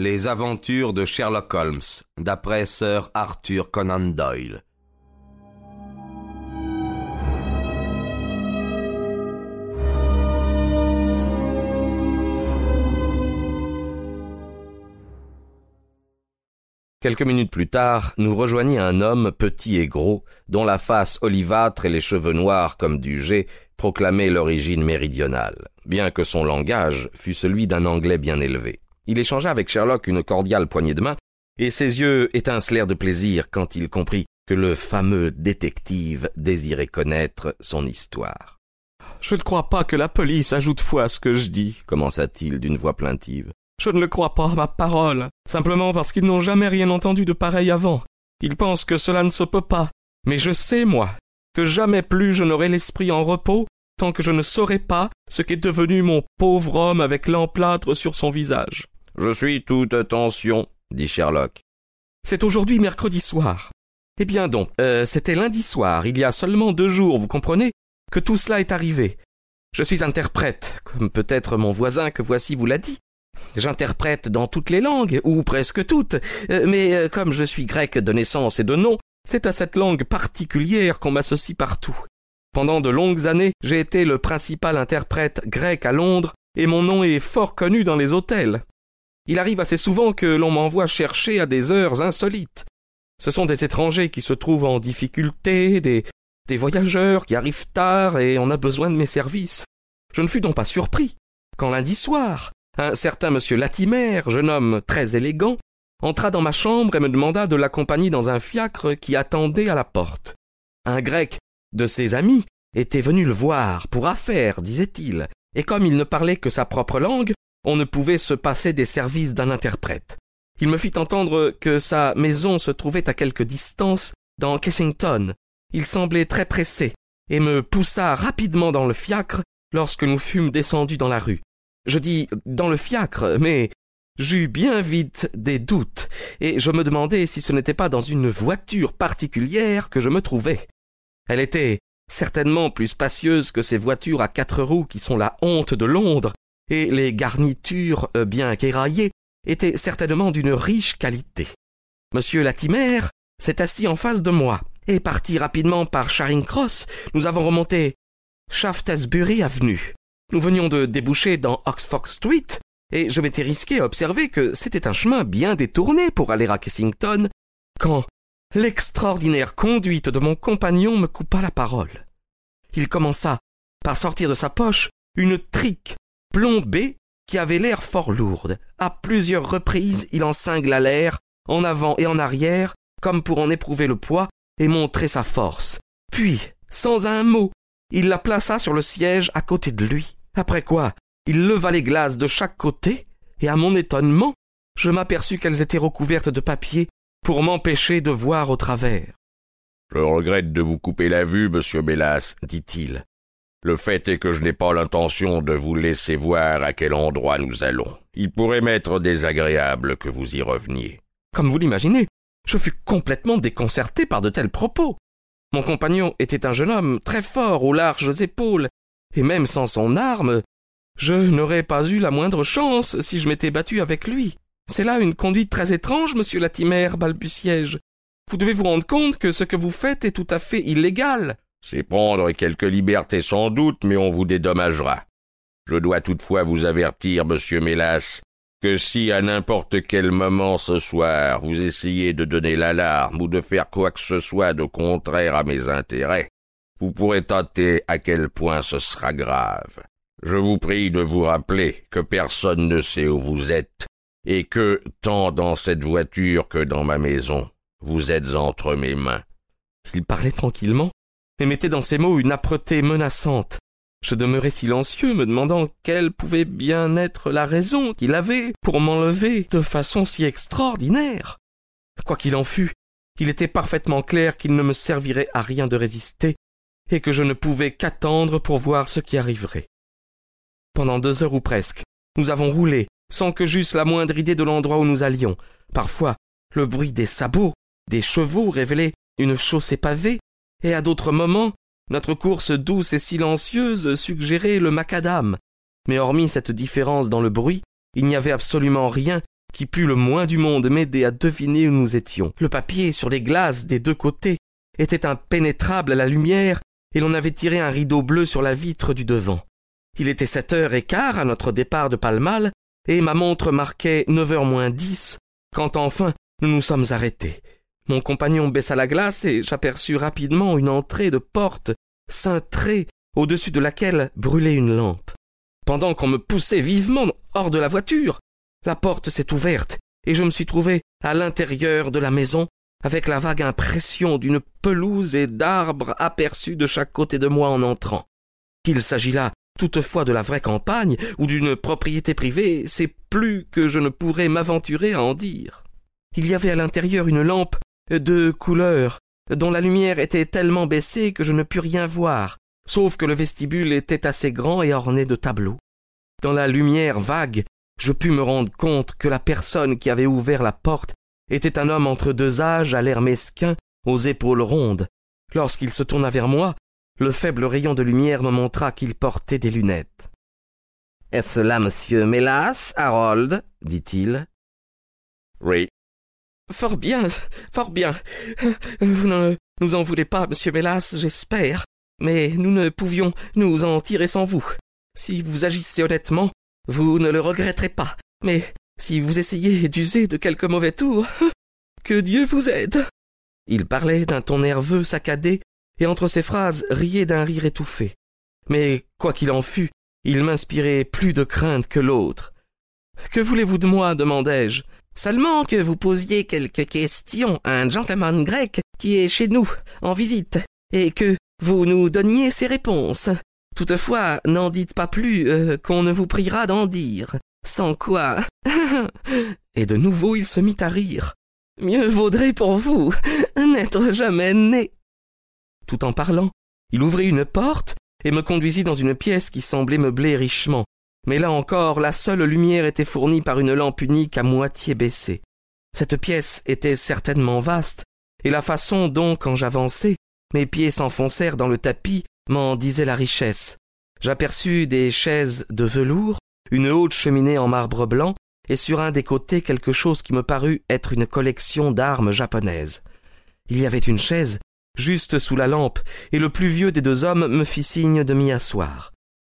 Les aventures de Sherlock Holmes, d'après Sir Arthur Conan Doyle. Quelques minutes plus tard, nous rejoignit un homme petit et gros, dont la face olivâtre et les cheveux noirs comme du jet proclamaient l'origine méridionale, bien que son langage fût celui d'un anglais bien élevé. Il échangea avec Sherlock une cordiale poignée de main, et ses yeux étincelèrent de plaisir quand il comprit que le fameux détective désirait connaître son histoire. Je ne crois pas que la police ajoute foi à ce que je dis, commença-t-il d'une voix plaintive. Je ne le crois pas, ma parole, simplement parce qu'ils n'ont jamais rien entendu de pareil avant. Ils pensent que cela ne se peut pas. Mais je sais, moi, que jamais plus je n'aurai l'esprit en repos tant que je ne saurai pas ce qu'est devenu mon pauvre homme avec l'emplâtre sur son visage. Je suis toute attention, dit Sherlock. C'est aujourd'hui mercredi soir. Eh bien donc, euh, c'était lundi soir, il y a seulement deux jours, vous comprenez, que tout cela est arrivé. Je suis interprète, comme peut-être mon voisin que voici vous l'a dit. J'interprète dans toutes les langues, ou presque toutes, euh, mais euh, comme je suis grec de naissance et de nom, c'est à cette langue particulière qu'on m'associe partout. Pendant de longues années, j'ai été le principal interprète grec à Londres, et mon nom est fort connu dans les hôtels. Il arrive assez souvent que l'on m'envoie chercher à des heures insolites. Ce sont des étrangers qui se trouvent en difficulté, des, voyageurs qui arrivent tard et on a besoin de mes services. Je ne fus donc pas surpris quand lundi soir, un certain monsieur Latimer, jeune homme très élégant, entra dans ma chambre et me demanda de l'accompagner dans un fiacre qui attendait à la porte. Un grec de ses amis était venu le voir pour affaire, disait-il, et comme il ne parlait que sa propre langue, on ne pouvait se passer des services d'un interprète. Il me fit entendre que sa maison se trouvait à quelque distance dans Kensington. Il semblait très pressé, et me poussa rapidement dans le fiacre lorsque nous fûmes descendus dans la rue. Je dis dans le fiacre, mais j'eus bien vite des doutes, et je me demandais si ce n'était pas dans une voiture particulière que je me trouvais. Elle était certainement plus spacieuse que ces voitures à quatre roues qui sont la honte de Londres, et les garnitures euh, bien qu'éraillées étaient certainement d'une riche qualité. Monsieur Latimer s'est assis en face de moi, et parti rapidement par Charing Cross, nous avons remonté Shaftesbury Avenue. Nous venions de déboucher dans Oxford Street, et je m'étais risqué à observer que c'était un chemin bien détourné pour aller à Kensington, quand l'extraordinaire conduite de mon compagnon me coupa la parole. Il commença par sortir de sa poche une trique plombée qui avait l'air fort lourde. À plusieurs reprises, il en cingla l'air, en avant et en arrière, comme pour en éprouver le poids et montrer sa force. Puis, sans un mot, il la plaça sur le siège à côté de lui. Après quoi, il leva les glaces de chaque côté, et à mon étonnement, je m'aperçus qu'elles étaient recouvertes de papier pour m'empêcher de voir au travers. Je regrette de vous couper la vue, monsieur Bellas, dit-il. Le fait est que je n'ai pas l'intention de vous laisser voir à quel endroit nous allons. Il pourrait m'être désagréable que vous y reveniez. Comme vous l'imaginez, je fus complètement déconcerté par de tels propos. Mon compagnon était un jeune homme très fort aux larges épaules, et même sans son arme, je n'aurais pas eu la moindre chance si je m'étais battu avec lui. C'est là une conduite très étrange, monsieur Latimer, balbutiai-je. Vous devez vous rendre compte que ce que vous faites est tout à fait illégal. C'est prendre quelques libertés sans doute, mais on vous dédommagera. Je dois toutefois vous avertir, monsieur Mélas, que si à n'importe quel moment ce soir vous essayez de donner l'alarme ou de faire quoi que ce soit de contraire à mes intérêts, vous pourrez tâter à quel point ce sera grave. Je vous prie de vous rappeler que personne ne sait où vous êtes, et que, tant dans cette voiture que dans ma maison, vous êtes entre mes mains. Il parlait tranquillement, et mettait dans ses mots une âpreté menaçante. Je demeurai silencieux, me demandant quelle pouvait bien être la raison qu'il avait pour m'enlever de façon si extraordinaire. Quoi qu'il en fût, il était parfaitement clair qu'il ne me servirait à rien de résister, et que je ne pouvais qu'attendre pour voir ce qui arriverait. Pendant deux heures ou presque, nous avons roulé, sans que j'eusse la moindre idée de l'endroit où nous allions. Parfois, le bruit des sabots, des chevaux révélait une chaussée pavée, et à d'autres moments, notre course douce et silencieuse suggérait le macadam. Mais hormis cette différence dans le bruit, il n'y avait absolument rien qui put le moins du monde m'aider à deviner où nous étions. Le papier sur les glaces des deux côtés était impénétrable à la lumière, et l'on avait tiré un rideau bleu sur la vitre du devant. Il était sept heures et quart à notre départ de Palmal, et ma montre marquait neuf heures moins dix, quand enfin nous nous sommes arrêtés. Mon compagnon baissa la glace et j'aperçus rapidement une entrée de porte cintrée au-dessus de laquelle brûlait une lampe. Pendant qu'on me poussait vivement hors de la voiture, la porte s'est ouverte et je me suis trouvé à l'intérieur de la maison avec la vague impression d'une pelouse et d'arbres aperçus de chaque côté de moi en entrant. Qu'il s'agit là toutefois de la vraie campagne ou d'une propriété privée, c'est plus que je ne pourrais m'aventurer à en dire. Il y avait à l'intérieur une lampe de couleur, dont la lumière était tellement baissée que je ne pus rien voir, sauf que le vestibule était assez grand et orné de tableaux. Dans la lumière vague, je pus me rendre compte que la personne qui avait ouvert la porte était un homme entre deux âges à l'air mesquin, aux épaules rondes. Lorsqu'il se tourna vers moi, le faible rayon de lumière me montra qu'il portait des lunettes. Est-ce là monsieur Mélas, Harold? dit-il. Oui. Fort bien, fort bien. Vous ne nous en voulez pas, monsieur Mélas, j'espère. Mais nous ne pouvions nous en tirer sans vous. Si vous agissez honnêtement, vous ne le regretterez pas. Mais si vous essayez d'user de quelque mauvais tour, que Dieu vous aide. Il parlait d'un ton nerveux, saccadé, et entre ses phrases riait d'un rire étouffé. Mais quoi qu'il en fût, il m'inspirait plus de crainte que l'autre. Que voulez-vous de moi demandai-je. Seulement que vous posiez quelques questions à un gentleman grec qui est chez nous, en visite, et que vous nous donniez ses réponses. Toutefois, n'en dites pas plus euh, qu'on ne vous priera d'en dire. Sans quoi. et de nouveau il se mit à rire. Mieux vaudrait pour vous n'être jamais né. Tout en parlant, il ouvrit une porte et me conduisit dans une pièce qui semblait meublée richement. Mais là encore, la seule lumière était fournie par une lampe unique à moitié baissée. Cette pièce était certainement vaste, et la façon dont, quand j'avançais, mes pieds s'enfoncèrent dans le tapis m'en disait la richesse. J'aperçus des chaises de velours, une haute cheminée en marbre blanc, et sur un des côtés quelque chose qui me parut être une collection d'armes japonaises. Il y avait une chaise juste sous la lampe, et le plus vieux des deux hommes me fit signe de m'y asseoir.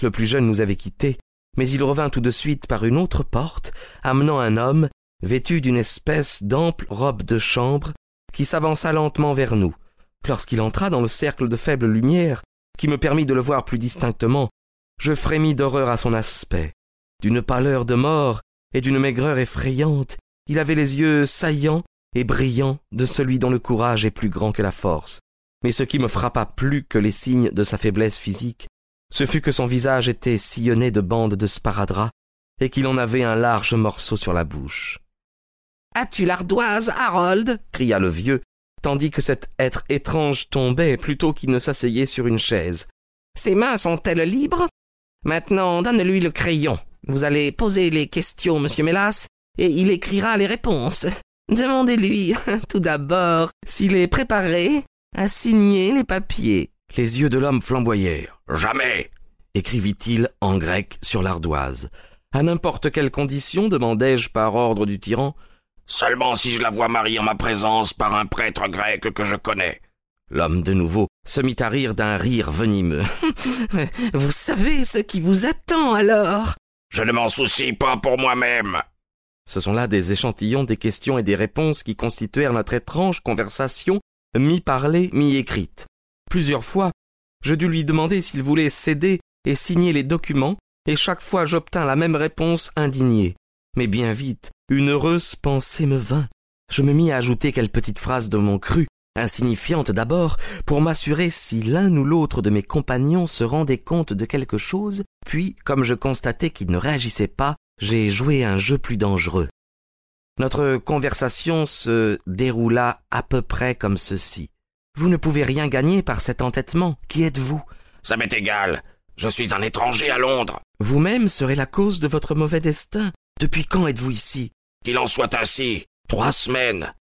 Le plus jeune nous avait quittés, mais il revint tout de suite par une autre porte, amenant un homme, vêtu d'une espèce d'ample robe de chambre, qui s'avança lentement vers nous. Lorsqu'il entra dans le cercle de faible lumière, qui me permit de le voir plus distinctement, je frémis d'horreur à son aspect. D'une pâleur de mort et d'une maigreur effrayante, il avait les yeux saillants et brillants de celui dont le courage est plus grand que la force. Mais ce qui me frappa plus que les signes de sa faiblesse physique, ce fut que son visage était sillonné de bandes de sparadrap et qu'il en avait un large morceau sur la bouche. As-tu l'ardoise, Harold? cria le vieux, tandis que cet être étrange tombait plutôt qu'il ne s'asseyait sur une chaise. Ses mains sont-elles libres? Maintenant, donne-lui le crayon. Vous allez poser les questions, monsieur Mélas, et il écrira les réponses. Demandez-lui, tout d'abord, s'il est préparé à signer les papiers. Les yeux de l'homme flamboyèrent. Jamais écrivit-il en grec sur l'ardoise. À n'importe quelle condition demandai-je par ordre du tyran. Seulement si je la vois mariée en ma présence par un prêtre grec que je connais. L'homme de nouveau se mit à rire d'un rire venimeux. vous savez ce qui vous attend alors? Je ne m'en soucie pas pour moi-même. Ce sont là des échantillons des questions et des réponses qui constituèrent notre étrange conversation, mi-parlée, mi-écrite. Plusieurs fois, je dus lui demander s'il voulait céder et signer les documents, et chaque fois j'obtins la même réponse indignée. Mais bien vite, une heureuse pensée me vint. Je me mis à ajouter quelques petites phrases de mon cru, insignifiantes d'abord, pour m'assurer si l'un ou l'autre de mes compagnons se rendait compte de quelque chose, puis, comme je constatais qu'il ne réagissait pas, j'ai joué un jeu plus dangereux. Notre conversation se déroula à peu près comme ceci. Vous ne pouvez rien gagner par cet entêtement. Qui êtes-vous? Ça m'est égal. Je suis un étranger à Londres. Vous-même serez la cause de votre mauvais destin. Depuis quand êtes-vous ici? Qu'il en soit ainsi. Trois semaines.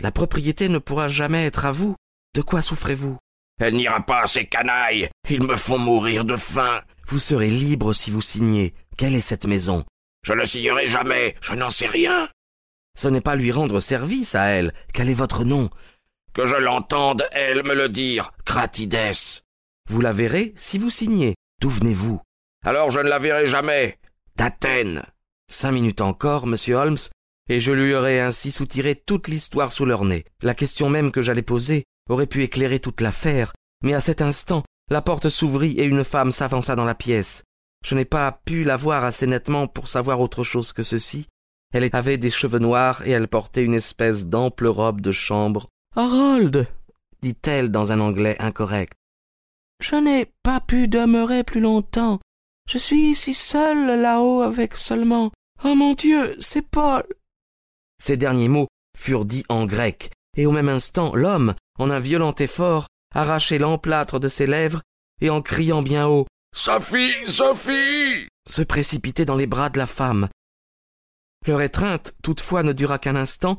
La propriété ne pourra jamais être à vous. De quoi souffrez-vous? Elle n'ira pas, ces canailles. Ils me font mourir de faim. Vous serez libre si vous signez. Quelle est cette maison? Je ne signerai jamais. Je n'en sais rien. Ce n'est pas lui rendre service à elle. Quel est votre nom? Que je l'entende, elle, me le dire. Cratides. Vous la verrez si vous signez. D'où venez-vous? Alors je ne la verrai jamais. D'Athènes. Cinq minutes encore, monsieur Holmes, et je lui aurais ainsi soutiré toute l'histoire sous leur nez. La question même que j'allais poser aurait pu éclairer toute l'affaire, mais à cet instant, la porte s'ouvrit et une femme s'avança dans la pièce. Je n'ai pas pu la voir assez nettement pour savoir autre chose que ceci. Elle avait des cheveux noirs et elle portait une espèce d'ample robe de chambre. Harold, dit-elle dans un anglais incorrect. Je n'ai pas pu demeurer plus longtemps. Je suis ici seul là-haut avec seulement. Oh mon Dieu, c'est Paul. Ces derniers mots furent dits en grec, et au même instant l'homme, en un violent effort, arrachait l'emplâtre de ses lèvres, et en criant bien haut. Sophie. Sophie. se précipitait dans les bras de la femme. Leur étreinte, toutefois, ne dura qu'un instant,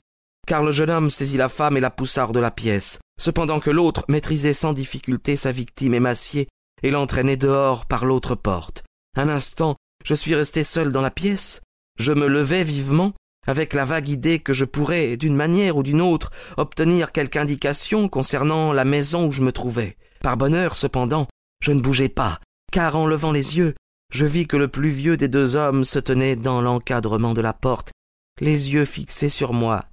car le jeune homme saisit la femme et la poussa hors de la pièce, cependant que l'autre maîtrisait sans difficulté sa victime émaciée et l'entraînait dehors par l'autre porte. Un instant, je suis resté seul dans la pièce, je me levai vivement, avec la vague idée que je pourrais, d'une manière ou d'une autre, obtenir quelque indication concernant la maison où je me trouvais. Par bonheur, cependant, je ne bougeai pas, car en levant les yeux, je vis que le plus vieux des deux hommes se tenait dans l'encadrement de la porte, les yeux fixés sur moi,